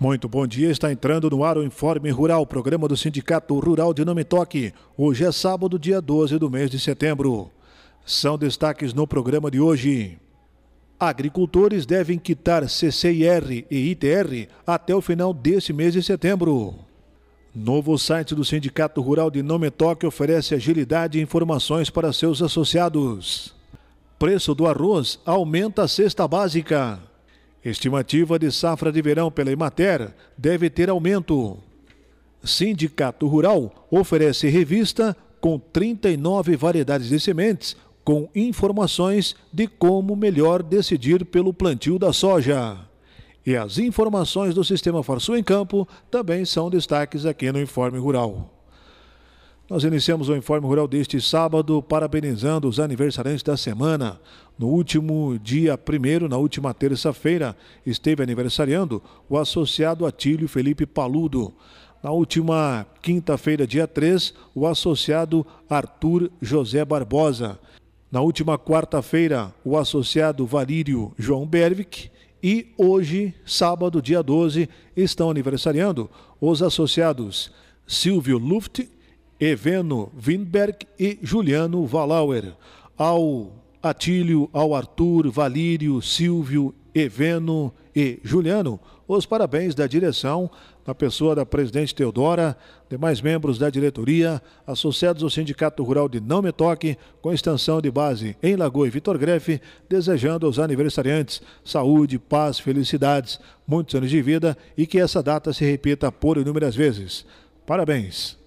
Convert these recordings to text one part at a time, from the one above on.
Muito bom dia, está entrando no ar o Informe Rural, programa do Sindicato Rural de Nome Toque. Hoje é sábado, dia 12 do mês de setembro. São destaques no programa de hoje. Agricultores devem quitar CCIR e ITR até o final desse mês de setembro. Novo site do Sindicato Rural de Nome Toque oferece agilidade e informações para seus associados. Preço do arroz aumenta a cesta básica. Estimativa de safra de verão pela Imater deve ter aumento. Sindicato Rural oferece revista com 39 variedades de sementes com informações de como melhor decidir pelo plantio da soja. E as informações do Sistema Farsul em Campo também são destaques aqui no Informe Rural. Nós iniciamos o Informe Rural deste sábado parabenizando os aniversariantes da semana. No último dia primeiro, na última terça-feira, esteve aniversariando o associado Atílio Felipe Paludo. Na última quinta-feira, dia 3, o associado Arthur José Barbosa. Na última quarta-feira, o associado Valírio João Berwick. E hoje, sábado, dia 12, estão aniversariando os associados Silvio Luft Eveno Winberg e Juliano Valauer. Ao Atílio, ao Arthur, Valírio, Silvio, Eveno e Juliano, os parabéns da direção, na pessoa da presidente Teodora, demais membros da diretoria, associados ao Sindicato Rural de Não Me Toque, com extensão de base em Lagoa e Vitor Grefe, desejando aos aniversariantes saúde, paz, felicidades, muitos anos de vida e que essa data se repita por inúmeras vezes. Parabéns!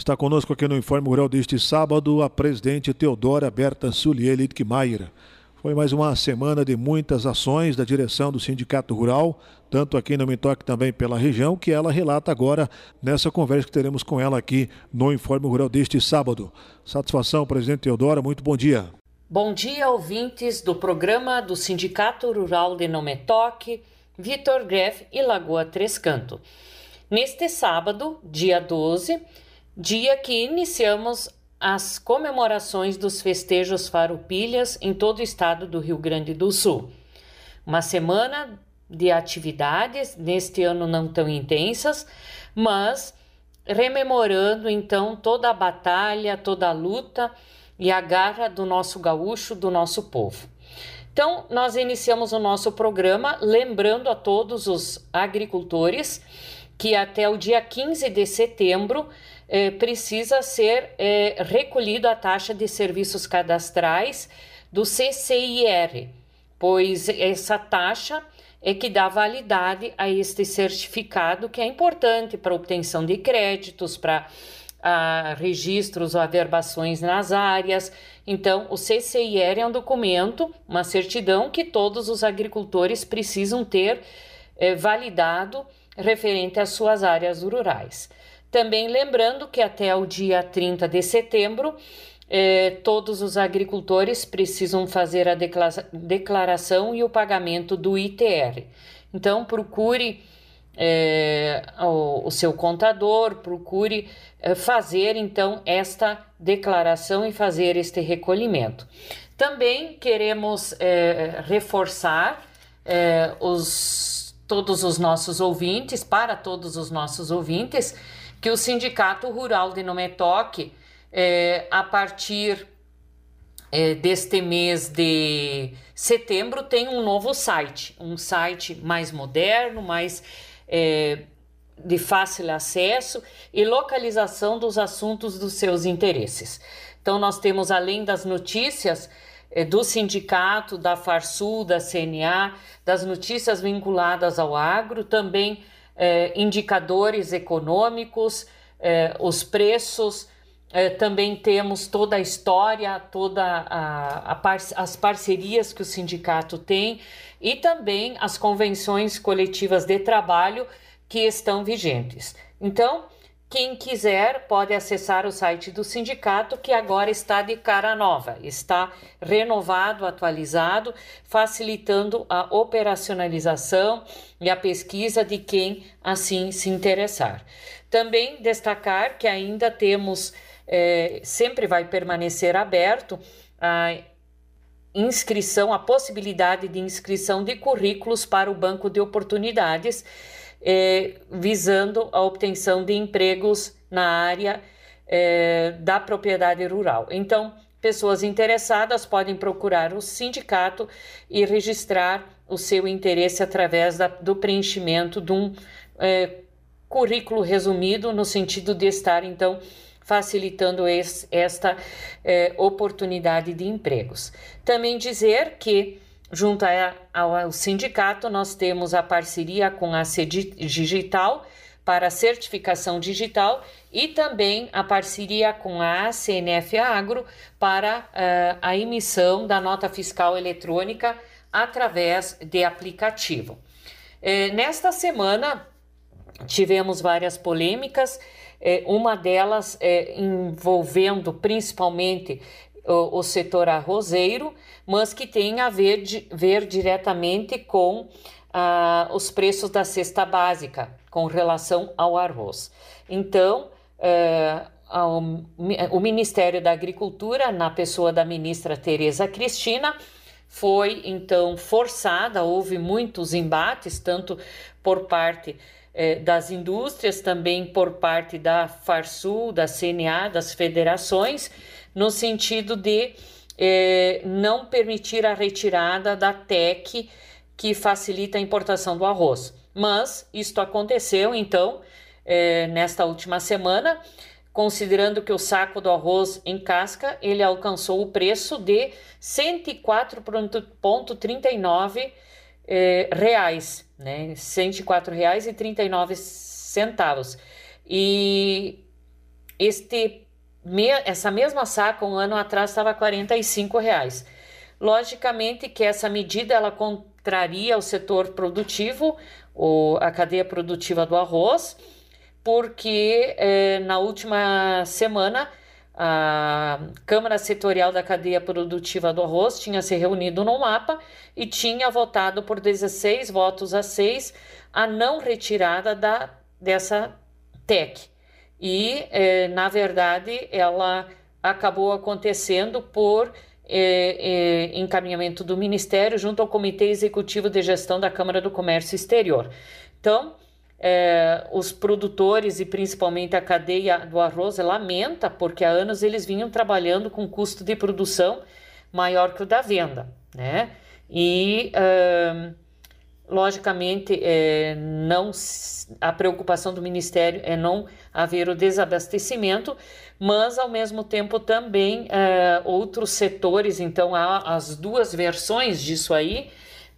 Está conosco aqui no Informe Rural deste sábado a presidente Teodora Berta Sulier Littkemeyer. Foi mais uma semana de muitas ações da direção do Sindicato Rural, tanto aqui no Mintoque também pela região, que ela relata agora nessa conversa que teremos com ela aqui no Informe Rural deste sábado. Satisfação, presidente Teodora, muito bom dia. Bom dia, ouvintes do programa do Sindicato Rural de Nometoque, Vitor Greff e Lagoa Três Canto. Neste sábado, dia 12, dia que iniciamos as comemorações dos festejos farupilhas em todo o estado do Rio Grande do Sul. Uma semana de atividades, neste ano não tão intensas, mas rememorando então toda a batalha, toda a luta e a garra do nosso gaúcho, do nosso povo. Então, nós iniciamos o nosso programa lembrando a todos os agricultores que até o dia 15 de setembro eh, precisa ser eh, recolhido a taxa de serviços cadastrais do CCIR, pois essa taxa é que dá validade a este certificado que é importante para obtenção de créditos, para a registros ou averbações nas áreas. Então, o CCIR é um documento, uma certidão que todos os agricultores precisam ter eh, validado referente às suas áreas rurais. Também lembrando que até o dia 30 de setembro, eh, todos os agricultores precisam fazer a declaração e o pagamento do ITR. Então, procure eh, o, o, seu contador, procure eh, fazer então esta declaração e fazer este recolhimento. Também queremos reforçar os todos os nossos ouvintes, para todos os nossos ouvintes, que o Sindicato Rural de Nometoque, é, a partir é, deste mês de setembro, tem um novo site, um site mais moderno, mais é, de fácil acesso e localização dos assuntos dos seus interesses. Então, nós temos, além das notícias, é, do sindicato, da Farsul, da CNA, das notícias vinculadas ao agro, também é, indicadores econômicos, é, os preços, é, também temos toda a história, toda a, a as parcerias que o sindicato tem e também as convenções coletivas de trabalho que estão vigentes. Então, quem quiser pode acessar o site do sindicato, que agora está de cara nova, está renovado, atualizado, facilitando a operacionalização e a pesquisa de quem assim se interessar. Também destacar que ainda temos, é, sempre vai permanecer aberto a inscrição, a possibilidade de inscrição de currículos para o banco de oportunidades eh, visando a obtenção de empregos na área eh, da propriedade rural. Então, pessoas interessadas podem procurar o sindicato e registrar o seu interesse através da, do preenchimento de um eh, currículo resumido, no sentido de estar, então, facilitando esse, esta oportunidade de empregos. Também dizer que Junto ao sindicato, nós temos a parceria com a Digital para certificação digital e também a parceria com a CNF Agro para uh, a emissão da nota fiscal eletrônica através de aplicativo. Eh, nesta semana, tivemos várias polêmicas, eh, uma delas envolvendo principalmente o, o setor arrozeiro, mas que tem a ver, de, ver diretamente com ah, os preços da cesta básica com relação ao arroz. Então, eh, ao, o Ministério da Agricultura, na pessoa da ministra Tereza Cristina, foi então forçada, houve muitos embates, tanto por parte eh, das indústrias, também por parte da Farsul, da CNA, das federações, no sentido de eh, não permitir a retirada da TEC que facilita a importação do arroz. Mas isto aconteceu, então, eh, nesta última semana, considerando que o saco do arroz em casca ele alcançou o preço de 104,39 eh, reais, né? 104 reais e 39 centavos. E este essa mesma saca um ano atrás estava R$ reais. Logicamente que essa medida ela contraria o setor produtivo, ou a cadeia produtiva do arroz, porque eh, na última semana a Câmara Setorial da Cadeia Produtiva do Arroz tinha se reunido no mapa e tinha votado por 16 votos a 6 a não retirada da, dessa TEC e, eh, na verdade, ela acabou acontecendo por eh, eh, encaminhamento do Ministério junto ao Comitê Executivo de Gestão da Câmara do Comércio Exterior. Então, os produtores e principalmente a cadeia do arroz lamenta porque há anos eles vinham trabalhando com custo de produção maior que o da venda, né? E logicamente é, não a preocupação do Ministério é não haver o desabastecimento, mas ao mesmo tempo também é, outros setores, então há as duas versões disso aí,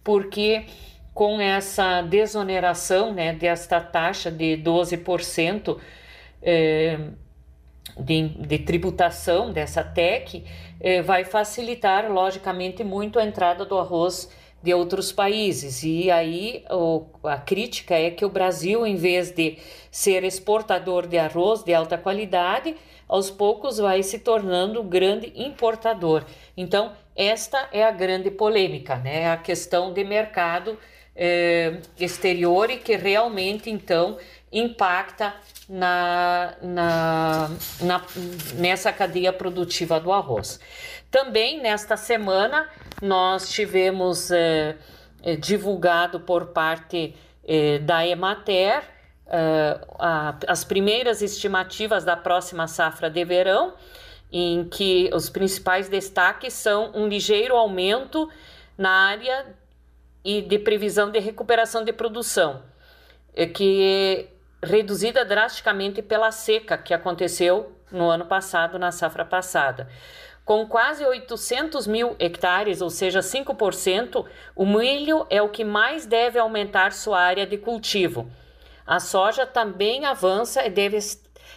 porque com essa desoneração né, desta taxa de 12% é, de, de tributação dessa TEC, é, vai facilitar, logicamente, muito a entrada do arroz de outros países. E aí o, a crítica é que o Brasil, em vez de ser exportador de arroz de alta qualidade, aos poucos vai se tornando grande importador. Então, esta é a grande polêmica, né? A questão de mercado eh, exterior e que realmente, então, impacta na, na, na, nessa cadeia produtiva do arroz. Também nesta semana nós tivemos é, divulgado por parte é, da Emater a, as primeiras estimativas da próxima safra de verão, em que os principais destaques são um ligeiro aumento na área e de previsão de recuperação de produção, que reduzida drasticamente pela seca que aconteceu no ano passado, na safra passada. Com quase 800 mil hectares, ou seja, 5%, o milho é o que mais deve aumentar sua área de cultivo. A soja também avança e deve,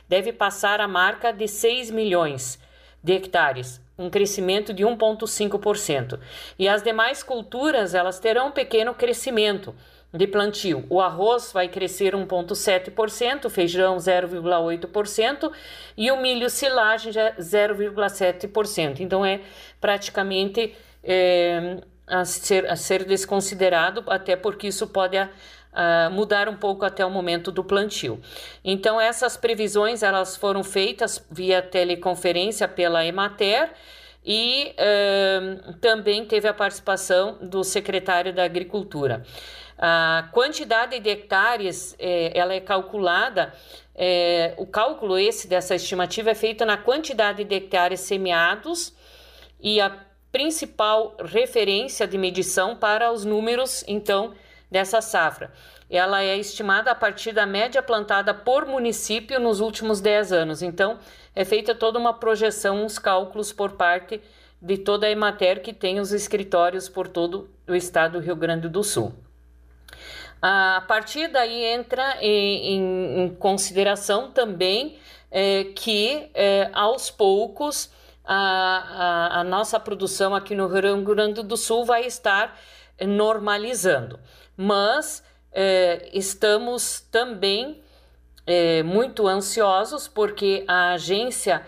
deve passar a marca de 6 milhões de hectares, um crescimento de 1,5%. E as demais culturas elas terão um pequeno crescimento de plantio. O arroz vai crescer 1,7%, feijão 0,8% e o milho silagem 0,7%. Então é praticamente é, a, ser, a ser desconsiderado, até porque isso pode a, a mudar um pouco até o momento do plantio. Então essas previsões elas foram feitas via teleconferência pela Emater e também teve a participação do secretário da Agricultura. A quantidade de hectares, é, ela é calculada, é, o cálculo esse dessa estimativa é feito na quantidade de hectares semeados e a principal referência de medição para os números, então, dessa safra. Ela é estimada a partir da média plantada por município nos últimos 10 anos. Então, é feita toda uma projeção, uns cálculos por parte de toda a Emater que tem os escritórios por todo o estado do Rio Grande do Sul. A partir daí entra em, em, em consideração também é, que é, aos poucos a, a, a, nossa produção aqui no Rio Grande do Sul vai estar normalizando. Mas é, estamos também é, muito ansiosos porque a agência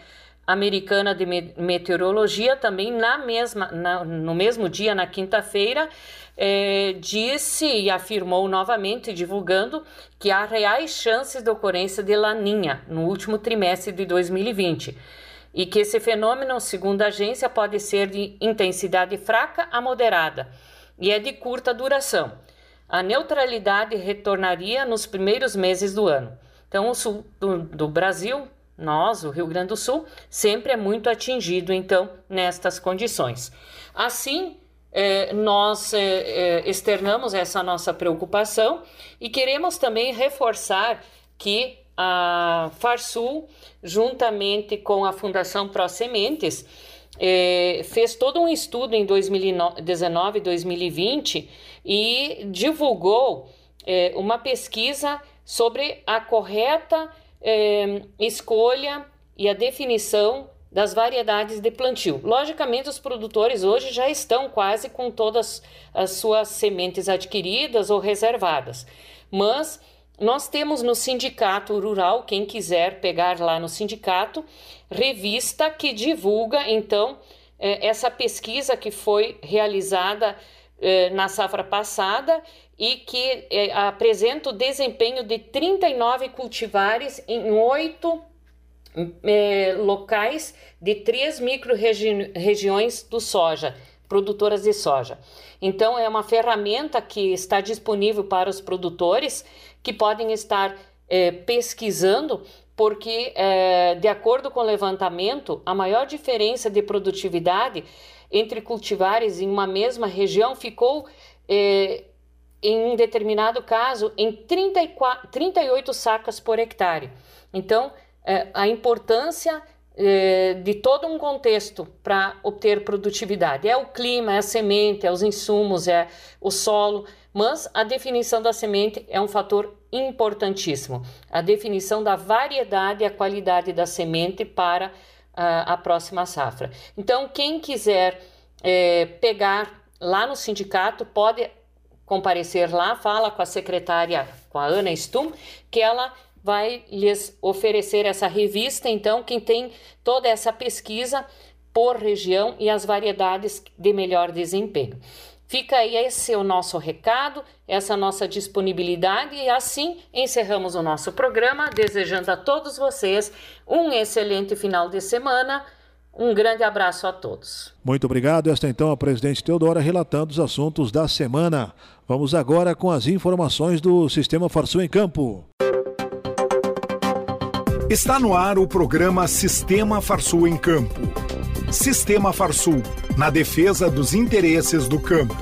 americana de meteorologia também na mesma na, no mesmo dia na quinta-feira é, disse e afirmou novamente divulgando que há reais chances de ocorrência de laninha no último trimestre de 2020 e que esse fenômeno, segundo a agência, pode ser de intensidade fraca a moderada e é de curta duração. A neutralidade retornaria nos primeiros meses do ano. Então, o sul do, do Brasil, nós, o Rio Grande do Sul, sempre é muito atingido, então, nestas condições. Assim, eh, nós eh, externamos essa nossa preocupação e queremos também reforçar que a Farsul, juntamente com a Fundação Pro Sementes, fez todo um estudo em 2019 e 2020 e divulgou uma pesquisa sobre a correta eh, escolha e a definição das variedades de plantio. Logicamente, os produtores hoje já estão quase com todas as suas sementes adquiridas ou reservadas, mas nós temos no sindicato rural, quem quiser pegar lá no sindicato, revista que divulga então eh, essa pesquisa que foi realizada eh, na safra passada e que eh, apresenta o desempenho de 39 cultivares em oito eh, locais de três micro-regiões do soja, produtoras de soja. Então, é uma ferramenta que está disponível para os produtores que podem estar eh, pesquisando, porque, eh, de acordo com o levantamento, a maior diferença de produtividade entre cultivares em uma mesma região ficou eh, em um determinado caso, em 34, 38 sacas por hectare. Então, é, a importância é, de todo um contexto para obter produtividade é o clima, é a semente, é os insumos, é o solo, mas a definição da semente é um fator importantíssimo. A definição da variedade e a qualidade da semente para a, a próxima safra. Então, quem quiser é, pegar lá no sindicato pode comparecer lá, fala com a secretária, com a Ana Stum, que ela vai lhes oferecer essa revista, então, quem tem toda essa pesquisa por região e as variedades de melhor desempenho. Fica aí esse é o nosso recado, essa nossa disponibilidade e assim encerramos o nosso programa, desejando a todos vocês um excelente final de semana. Um grande abraço a todos. Muito obrigado. Esta então a presidente Teodora relatando os assuntos da semana. Vamos agora com as informações do Sistema Farsul em Campo. Está no ar o programa Sistema Farsul em Campo. Sistema Farsul, na defesa dos interesses do campo.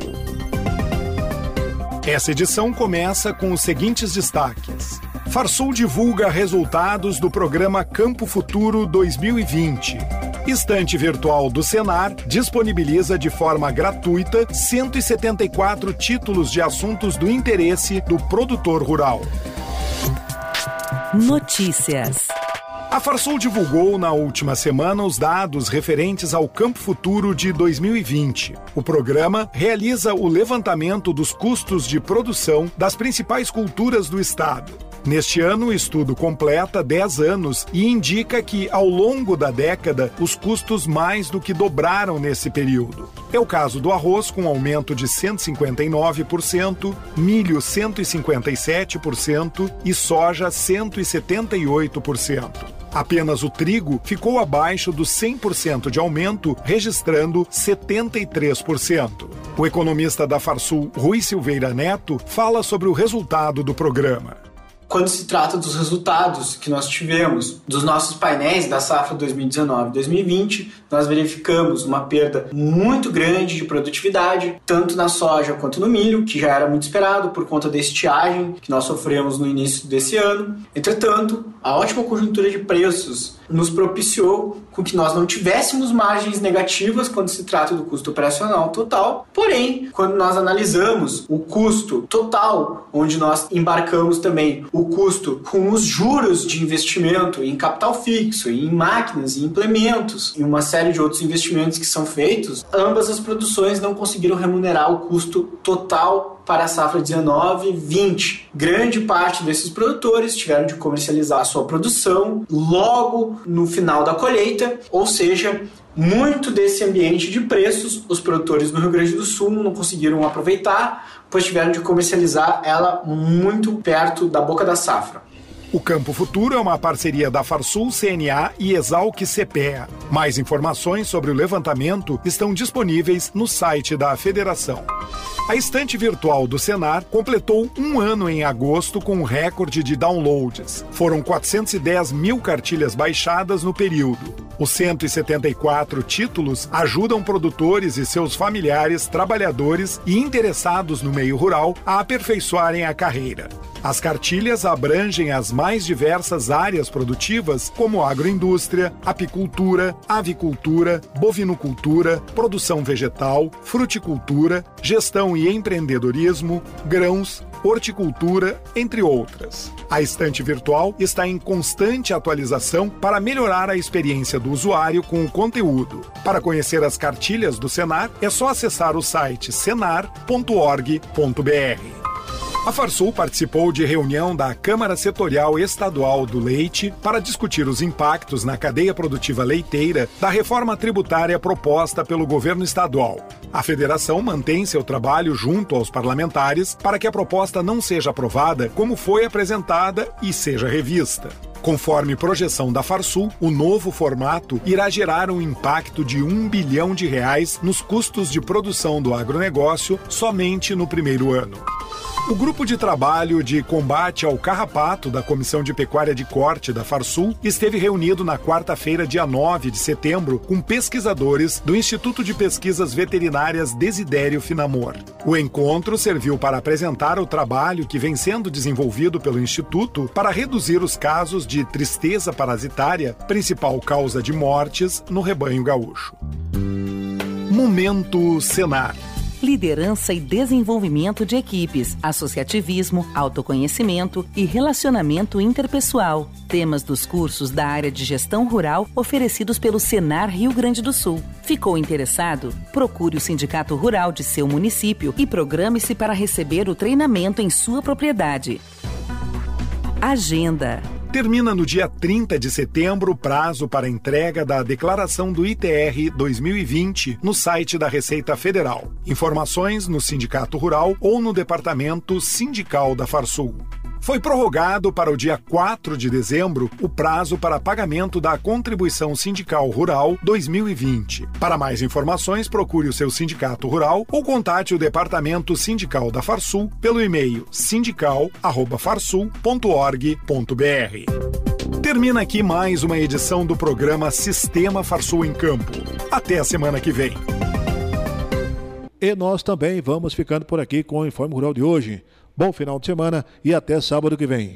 Essa edição começa com os seguintes destaques. Farsul divulga resultados do programa Campo Futuro 2020. Estante virtual do Senar disponibiliza de forma gratuita 174 títulos de assuntos do interesse do produtor rural. Notícias. A Farsul divulgou na última semana os dados referentes ao Campo Futuro de 2020. O programa realiza o levantamento dos custos de produção das principais culturas do estado. Neste ano, o estudo completa 10 anos e indica que, ao longo da década, os custos mais do que dobraram nesse período. É o caso do arroz, com aumento de 159%, milho 157% e soja 178%. Apenas o trigo ficou abaixo dos 100% de aumento, registrando 73%. O economista da Farsul, Rui Silveira Neto, fala sobre o resultado do programa quando se trata dos resultados que nós tivemos dos nossos painéis da safra 2019-2020, nós verificamos uma perda muito grande de produtividade, tanto na soja quanto no milho, que já era muito esperado por conta da estiagem que nós sofremos no início desse ano. Entretanto, a ótima conjuntura de preços nos propiciou com que nós não tivéssemos margens negativas quando se trata do custo operacional total. Porém, quando nós analisamos o custo total, onde nós embarcamos também o custo com os juros de investimento em capital fixo, em máquinas, em implementos e uma série de outros investimentos que são feitos, ambas as produções não conseguiram remunerar o custo total para a safra 19 20. Grande parte desses produtores tiveram de comercializar a sua produção logo no final da colheita, ou seja, muito desse ambiente de preços os produtores do Rio Grande do Sul não conseguiram aproveitar, pois tiveram de comercializar ela muito perto da boca da safra. O Campo Futuro é uma parceria da Farsul CNA e Exalc CPEA. Mais informações sobre o levantamento estão disponíveis no site da federação. A estante virtual do Senar completou um ano em agosto com um recorde de downloads. Foram 410 mil cartilhas baixadas no período. Os 174 títulos ajudam produtores e seus familiares, trabalhadores e interessados no meio rural a aperfeiçoarem a carreira. As cartilhas abrangem as mais diversas áreas produtivas, como agroindústria, apicultura, avicultura, bovinocultura, produção vegetal, fruticultura, gestão e empreendedorismo, grãos, horticultura, entre outras. A estante virtual está em constante atualização para melhorar a experiência do usuário com o conteúdo. Para conhecer as cartilhas do Senar, é só acessar o site senar.org.br. A Farsul participou de reunião da Câmara Setorial Estadual do Leite para discutir os impactos na cadeia produtiva leiteira da reforma tributária proposta pelo governo estadual. A federação mantém seu trabalho junto aos parlamentares para que a proposta não seja aprovada como foi apresentada e seja revista. Conforme projeção da Farsul, o novo formato irá gerar um impacto de um bilhão de reais nos custos de produção do agronegócio somente no primeiro ano. O grupo de trabalho de combate ao carrapato da Comissão de Pecuária de Corte da Farsul esteve reunido na quarta-feira, dia 9 de setembro, com pesquisadores do Instituto de Pesquisas Veterinárias Desidério Finamor. O encontro serviu para apresentar o trabalho que vem sendo desenvolvido pelo Instituto para reduzir os casos de tristeza parasitária, principal causa de mortes no rebanho gaúcho. Momento Senar liderança e desenvolvimento de equipes, associativismo, autoconhecimento e relacionamento interpessoal. Temas dos cursos da área de gestão rural oferecidos pelo Senar Rio Grande do Sul. Ficou interessado? Procure o Sindicato Rural de seu município e programe-se para receber o treinamento em sua propriedade. Agenda Termina no dia 30 de setembro o prazo para entrega da declaração do ITR 2020 no site da Receita Federal. Informações no Sindicato Rural ou no Departamento Sindical da Farsul. Foi prorrogado para o dia 4 de dezembro o prazo para pagamento da Contribuição Sindical Rural 2020. Para mais informações, procure o seu sindicato rural ou contate o Departamento Sindical da Farsul pelo e-mail sindical@farsul.org.br. Termina aqui mais uma edição do programa Sistema Farsul em Campo. Até a semana que vem. E nós também vamos ficando por aqui com o Informe Rural de hoje. Bom final de semana e até sábado que vem.